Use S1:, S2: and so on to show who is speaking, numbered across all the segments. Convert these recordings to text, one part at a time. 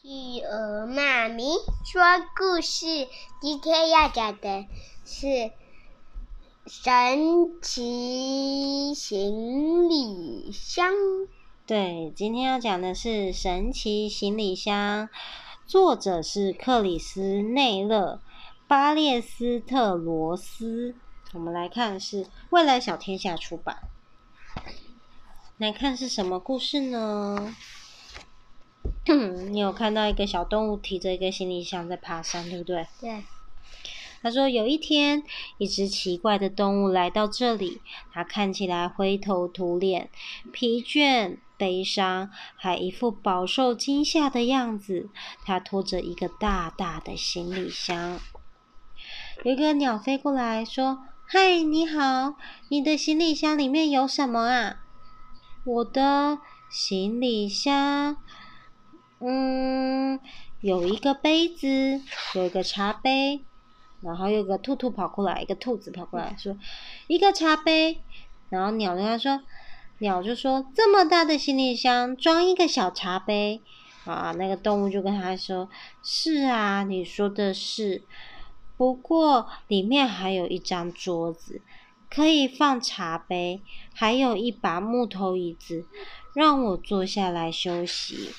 S1: 企鹅妈咪说故事，今天要讲的是神奇行李箱。
S2: 对，今天要讲的是神奇行李箱，作者是克里斯内勒巴列斯特罗斯。我们来看是未来小天下出版。来看是什么故事呢？你有看到一个小动物提着一个行李箱在爬山，对不对？
S1: 对。
S2: 他说有一天，一只奇怪的动物来到这里，它看起来灰头土脸、疲倦、悲伤，还一副饱受惊吓的样子。它拖着一个大大的行李箱。有一个鸟飞过来说：“嗨，你好，你的行李箱里面有什么啊？”我的行李箱。嗯，有一个杯子，有一个茶杯，然后有个兔兔跑过来，一个兔子跑过来说：“一个茶杯。”然后鸟跟他说：“鸟就说这么大的行李箱装一个小茶杯啊？”那个动物就跟他说：“是啊，你说的是。不过里面还有一张桌子，可以放茶杯，还有一把木头椅子，让我坐下来休息。”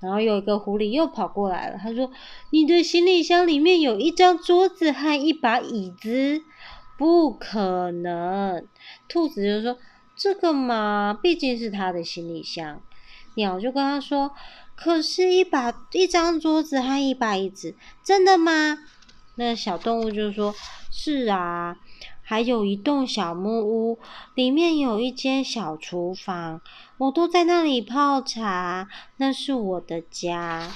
S2: 然后有一个狐狸又跑过来了，他说：“你的行李箱里面有一张桌子和一把椅子，不可能。”兔子就说：“这个嘛，毕竟是他的行李箱。”鸟就跟他说：“可是，一把一张桌子和一把椅子，真的吗？”那小动物就说：“是啊。”还有一栋小木屋，里面有一间小厨房，我都在那里泡茶，那是我的家。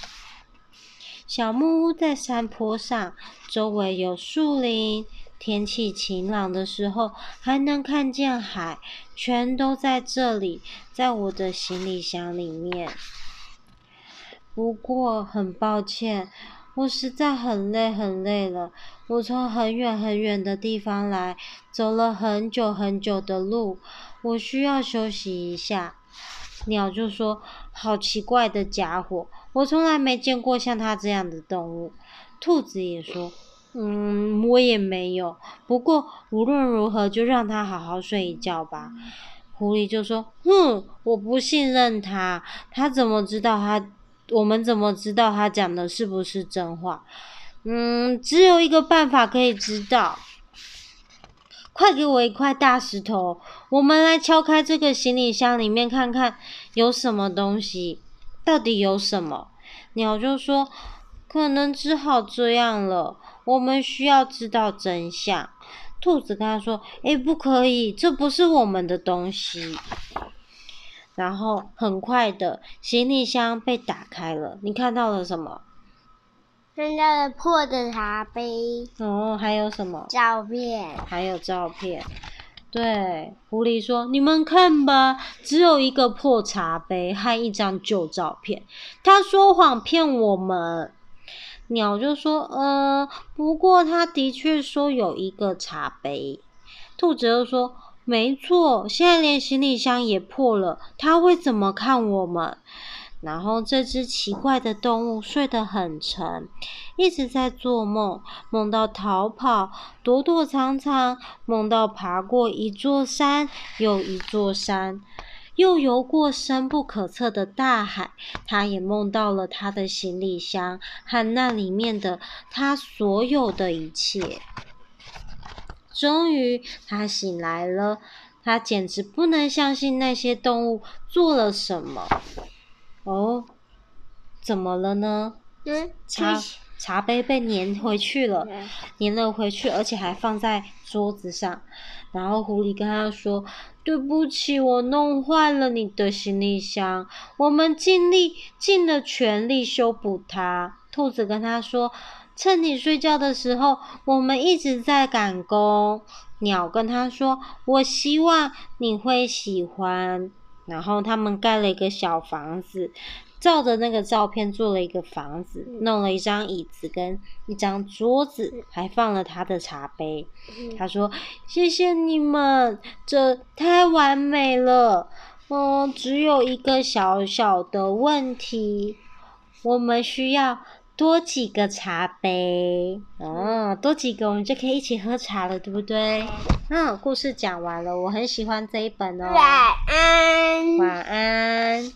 S2: 小木屋在山坡上，周围有树林，天气晴朗的时候还能看见海，全都在这里，在我的行李箱里面。不过很抱歉。我实在很累，很累了。我从很远很远的地方来，走了很久很久的路，我需要休息一下。鸟就说：“好奇怪的家伙，我从来没见过像它这样的动物。”兔子也说：“嗯，我也没有。不过无论如何，就让它好好睡一觉吧。”狐狸就说：“哼，我不信任它，它怎么知道它？”我们怎么知道他讲的是不是真话？嗯，只有一个办法可以知道。快给我一块大石头，我们来敲开这个行李箱里面看看有什么东西。到底有什么？鸟就说：“可能只好这样了。我们需要知道真相。”兔子跟他说：“诶，不可以，这不是我们的东西。”然后很快的，行李箱被打开了。你看到了什么？
S1: 看到了破的茶杯。
S2: 哦，还有什么？
S1: 照片。
S2: 还有照片。对，狐狸说：“你们看吧，只有一个破茶杯和一张旧照片。”他说谎骗我们。鸟就说：“呃，不过他的确说有一个茶杯。”兔子又说。没错，现在连行李箱也破了，他会怎么看我们？然后这只奇怪的动物睡得很沉，一直在做梦，梦到逃跑、躲躲藏藏，梦到爬过一座山又一座山，又游过深不可测的大海。他也梦到了他的行李箱和那里面的他所有的一切。终于，他醒来了。他简直不能相信那些动物做了什么。哦，怎么了呢？
S1: 嗯，
S2: 茶茶杯被粘回去了，粘了回去，而且还放在桌子上。然后狐狸跟他说：“对不起，我弄坏了你的行李箱。我们尽力尽了全力修补它。”兔子跟他说。趁你睡觉的时候，我们一直在赶工。鸟跟他说：“我希望你会喜欢。”然后他们盖了一个小房子，照着那个照片做了一个房子，弄了一张椅子跟一张桌子，还放了他的茶杯。他说：“谢谢你们，这太完美了。嗯，只有一个小小的问题。”我们需要多几个茶杯。哦多几个我们就可以一起喝茶了对不对？嗯故事讲完了我很喜欢这一本哦。晚安。
S1: 晚安。